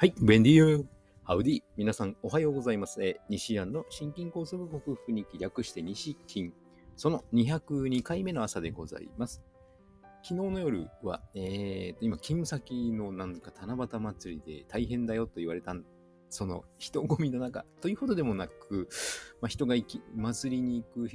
はい、ベンディーハウディ皆さんおはようございます。えー西安の心筋梗塞克服に略して西筋。その202回目の朝でございます。昨日の夜は、えーと、今、勤務先のなんか七夕祭りで大変だよと言われたんその人混みの中というほどでもなく、まあ、人が行き、祭りに行く、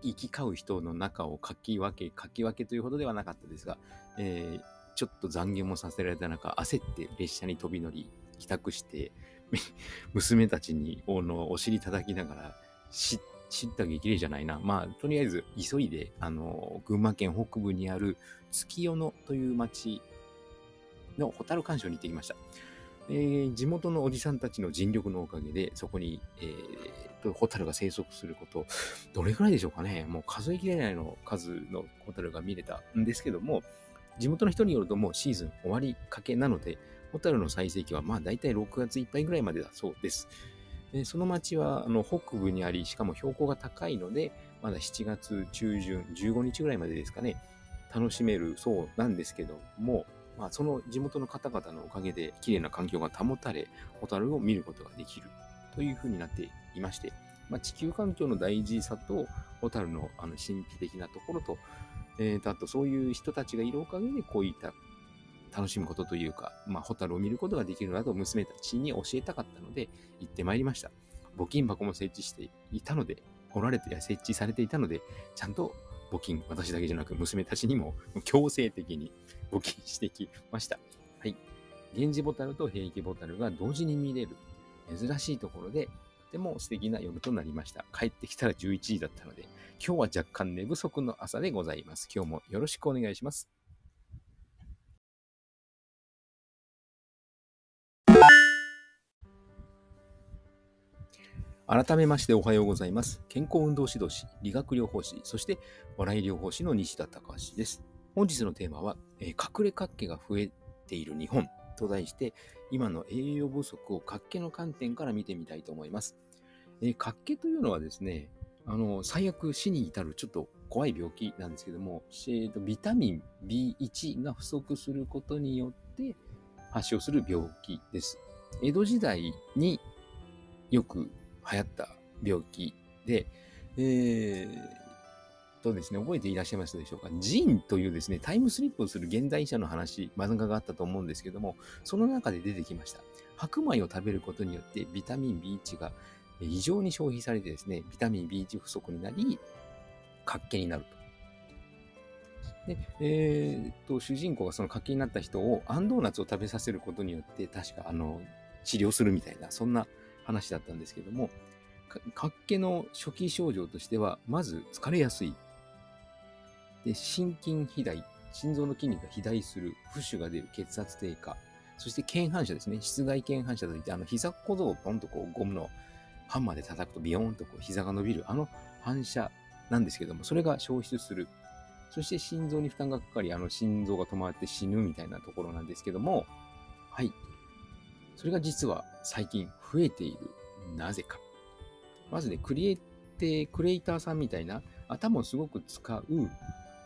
行き交う人の中をかき分け、かき分けというほどではなかったですが、えーちょっと残業もさせられた中、焦って列車に飛び乗り、帰宅して、娘たちにおのお尻叩きながら、知った激励じゃないな。まあ、とりあえず急いで、あの、群馬県北部にある月夜野という町のホタル鑑賞に行ってきました。えー地元のおじさんたちの尽力のおかげで、そこに、えー、ホタルが生息すること、どれくらいでしょうかね。もう数えきれないの数のホタルが見れたんですけども、地元の人によるともうシーズン終わりかけなので、ホタルの最盛期はまあ大体6月いっぱいぐらいまでだそうです。でその町はあの北部にあり、しかも標高が高いので、まだ7月中旬、15日ぐらいまでですかね、楽しめるそうなんですけども、まあ、その地元の方々のおかげで綺麗な環境が保たれ、ホタルを見ることができるというふうになっていまして、まあ、地球環境の大事さと、ホタルのあの神秘的なところと、えーと、あとそういう人たちがいるおかげで、こういった楽しむことというか、まあ、ホタルを見ることができるなと娘たちに教えたかったので、行ってまいりました。募金箱も設置していたので、おられて設置されていたので、ちゃんと募金、私だけじゃなく娘たちにも強制的に募金してきました。はい。源氏ボタルと平気ボタルが同時に見れる珍しいところで、とても素敵な夜となりました。帰ってきたら11時だったので、今日は若干寝不足の朝でございます。今日もよろしくお願いします。改めましておはようございます。健康運動指導士、理学療法士、そして笑い療法士の西田隆です。本日のテーマは、えー隠れ活気が増えている日本と題して、今の栄養不足を活気の観点から見てみたいと思います。えーというのはですね、あの、最悪死に至るちょっと怖い病気なんですけども、えーとビタミン B1 が不足することによって発症する病気です。江戸時代によく流行った病気で、えーとですね、覚えていらっしゃいますでしょうか？ジンというですね、タイムスリップをする現代医者の話、漫画があったと思うんですけども、その中で出てきました。白米を食べることによってビタミン B1 が異常に消費されてですね、ビタミン B1 不足になり、活気になると。で、えー、と、主人公がその活気になった人を、アンドーナツを食べさせることによって、確か、あの、治療するみたいな、そんな話だったんですけども、か活気の初期症状としては、まず疲れやすい。で、心筋肥大、心臓の筋肉が肥大する、浮腫が出る、血圧低下、そして腱反射ですね、室外腱反射といって、あの、膝小僧をポンとこう、ゴムのハンマーで叩くとビヨーンとこう膝が伸びる、あの反射なんですけども、それが消失する。そして心臓に負担がかかり、あの心臓が止まって死ぬみたいなところなんですけども、はい。それが実は最近増えている。なぜか。まずね、クリエイテクリエイターさんみたいな頭をすごく使う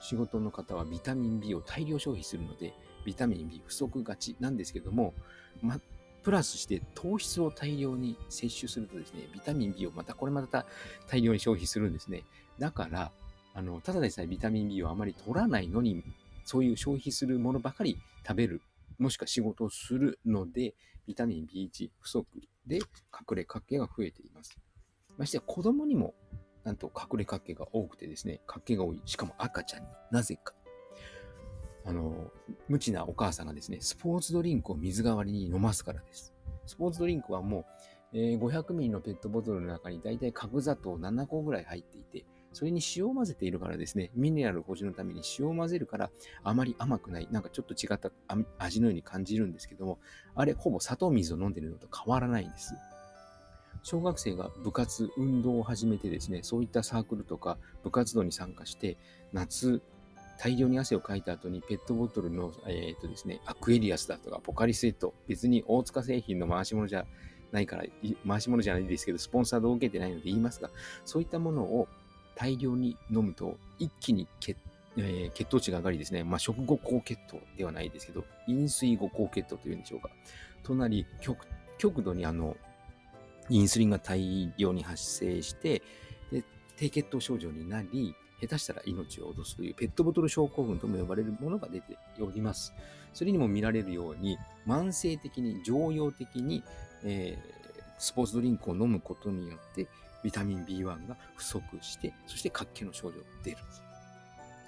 仕事の方はビタミン B を大量消費するので、ビタミン B 不足がちなんですけども、ま、プラスして糖質を大量に摂取するとですね、ビタミン B をまた、これまた大量に消費するんですね。だから、あの、ただでさえビタミン B をあまり取らないのに、そういう消費するものばかり食べる、もしくは仕事をするので、ビタミン B1 不足で隠れ活気が増えています。ましてや子供にも、なんと隠れ活気が多くてですね、活気が多い。しかも赤ちゃんになぜか。あの、無知なお母さんがですね、スポーツドリンクを水代わりに飲ますからです。スポーツドリンクはもう、え500ミリのペットボトルの中にだいたい角砂糖7個ぐらい入っていて、それに塩を混ぜているからですね、ミネラル保持のために塩を混ぜるからあまり甘くない、なんかちょっと違った味のように感じるんですけども、あれほぼ砂糖水を飲んでるのと変わらないんです。小学生が部活、運動を始めてですね、そういったサークルとか部活動に参加して、夏、大量に汗をかいた後にペットボトルの、えーとですね、アクエリアスだとかポカリスエット、別に大塚製品の回し物じゃないから、回し物じゃないですけど、スポンサードを受けてないので言いますが、そういったものを大量に飲むと一気に血えー血糖値が上がりですね、まあ、食後高血糖ではないですけど、飲水後高血糖というんでしょうか。となり、極極度にあの、インスリンが大量に発生して、で低血糖症状になり、下手したら命を落とすというペットボトル症候群とも呼ばれるものが出ております。それにも見られるように、慢性的に、常用的に、えースポーツドリンクを飲むことによって、ビタミン B1 が不足して、そして活気の症状が出る。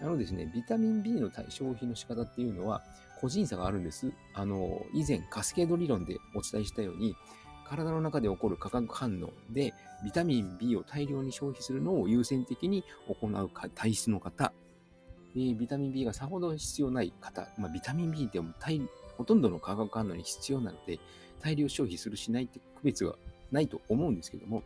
あのですね、ビタミン B の対消費の仕方っていうのは、個人差があるんです。あの、以前、カスケード理論でお伝えしたように、体の中で起こる化学反応で、ビタミン B を大量に消費するのを優先的に行う体質の方、でビタミン B がさほど必要ない方、まあ、ビタミン B ってもほとんどの化学反応に必要なので、大量消費するしないって区別はないと思うんですけども、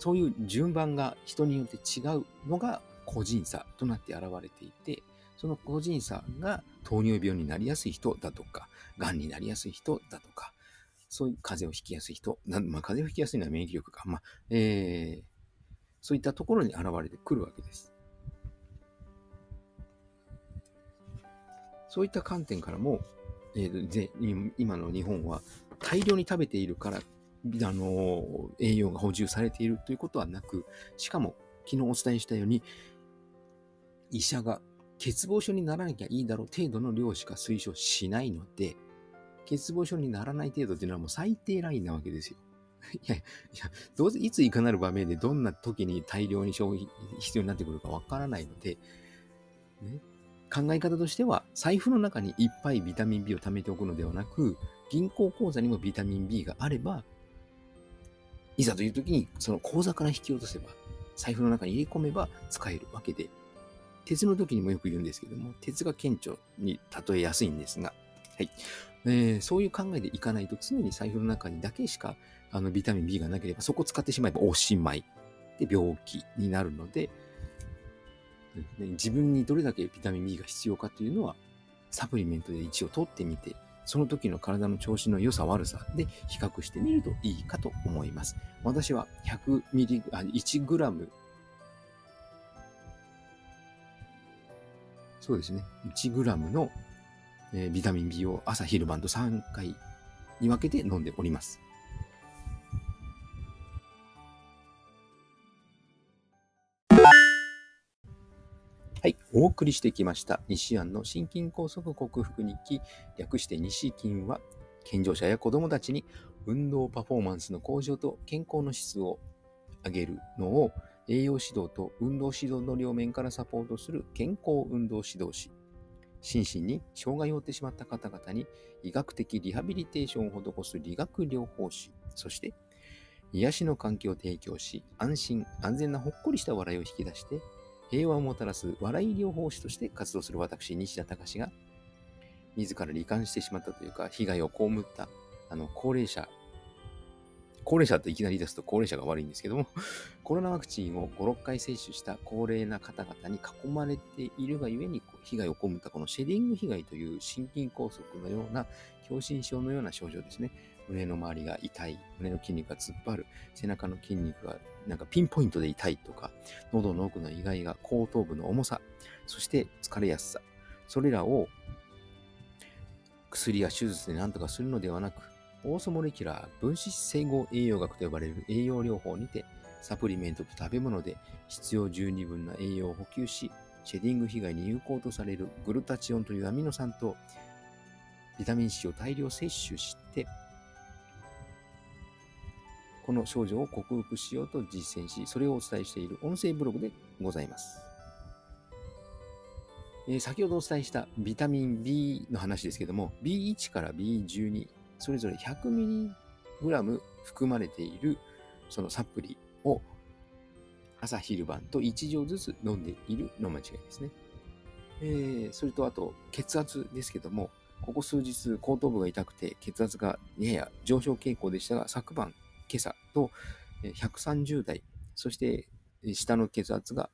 そういう順番が人によって違うのが個人差となって現れていて、その個人差が糖尿病になりやすい人だとか、癌になりやすい人だとか、そういう風邪をひきやすい人、なまあ、風邪をひきやすいのは免疫力か、まあえーそういったところに現れてくるわけです。そういった観点からも、えーぜ今の日本は大量に食べているから、あの栄養が補充されているということはなく、しかも昨日お伝えしたように、医者が欠乏症にならなきゃいいだろう程度の量しか推奨しないので、欠乏症にならない程度っていうのはもう最低ラインなわけですよ。いやいや、どうせいついかなる場面でどんな時に大量に消費必要になってくるかわからないので、ね、考え方としては、財布の中にいっぱいビタミン B を貯めておくのではなく、銀行口座にもビタミン B があれば、いざという時にその口座から引き落とせば、財布の中に入れ込めば使えるわけで、鉄の時にもよく言うんですけども、鉄が顕著に例えやすいんですが、はい。えーそういう考えでいかないと常に財布の中にだけしかあのビタミン B がなければそこを使ってしまえばおしまいで病気になるので、自分にどれだけビタミン B が必要かというのはサプリメントで一応取ってみてその時の体の調子の良さ悪さで比較してみるといいかと思います。私は100ミリ、あ1グラムそうですね。1グラムの、えービタミン B を朝昼晩と3回に分けて飲んでおります。はい。お送りしてきました。西安の心筋梗塞克服日記、略して西筋は、健常者や子供たちに運動パフォーマンスの向上と健康の質を上げるのを栄養指導と運動指導の両面からサポートする健康運動指導士。心身に障害を負ってしまった方々に医学的リハビリテーションを施す理学療法士。そして、癒しの環境を提供し、安心、安全なほっこりした笑いを引き出して、平和をもたらす笑い療法士として活動する私、西田隆が、自ら罹患してしまったというか、被害を被った、あの、高齢者、高齢者といきなり出すと高齢者が悪いんですけども、コロナワクチンを5、6回接種した高齢な方々に囲まれているがゆえに被害を被ったこのシェディング被害という心筋梗塞のような、狭心症のような症状ですね。胸の周りが痛い、胸の筋肉が突っ張る、背中の筋肉がなんかピンポイントで痛いとか、喉の奥の意外が後頭部の重さ、そして疲れやすさ、それらを薬や手術で何とかするのではなく、オーソモレキュラー分子整合栄養学と呼ばれる栄養療法にて、サプリメントと食べ物で必要十二分な栄養を補給し、シェディング被害に有効とされるグルタチオンというアミノ酸とビタミン C を大量摂取して、この症状を克服しようと実践し、それをお伝えしている音声ブログでございます。えー先ほどお伝えしたビタミン B の話ですけども、B1 から B12、それぞれ 100mg 含まれているそのサプリを朝昼晩と1錠ずつ飲んでいるの間違いですね。えーそれとあと血圧ですけども、ここ数日後頭部が痛くて血圧がやや上昇傾向でしたが、昨晩、今朝とえー130台、そしてえー下の血圧が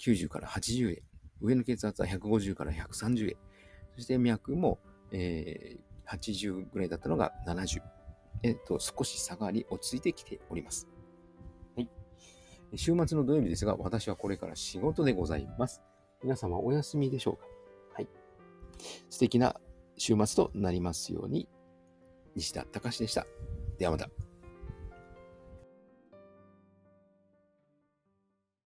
90から80へ、上の血圧は150から130へ、そして脈も、えー80ぐらいだったのが70。えっと、少し下がり落ち着いてきております。はい。週末の土曜日ですが、私はこれから仕事でございます。皆様お休みでしょうか？はい。素敵な週末となりますように、西田隆でした。ではまた。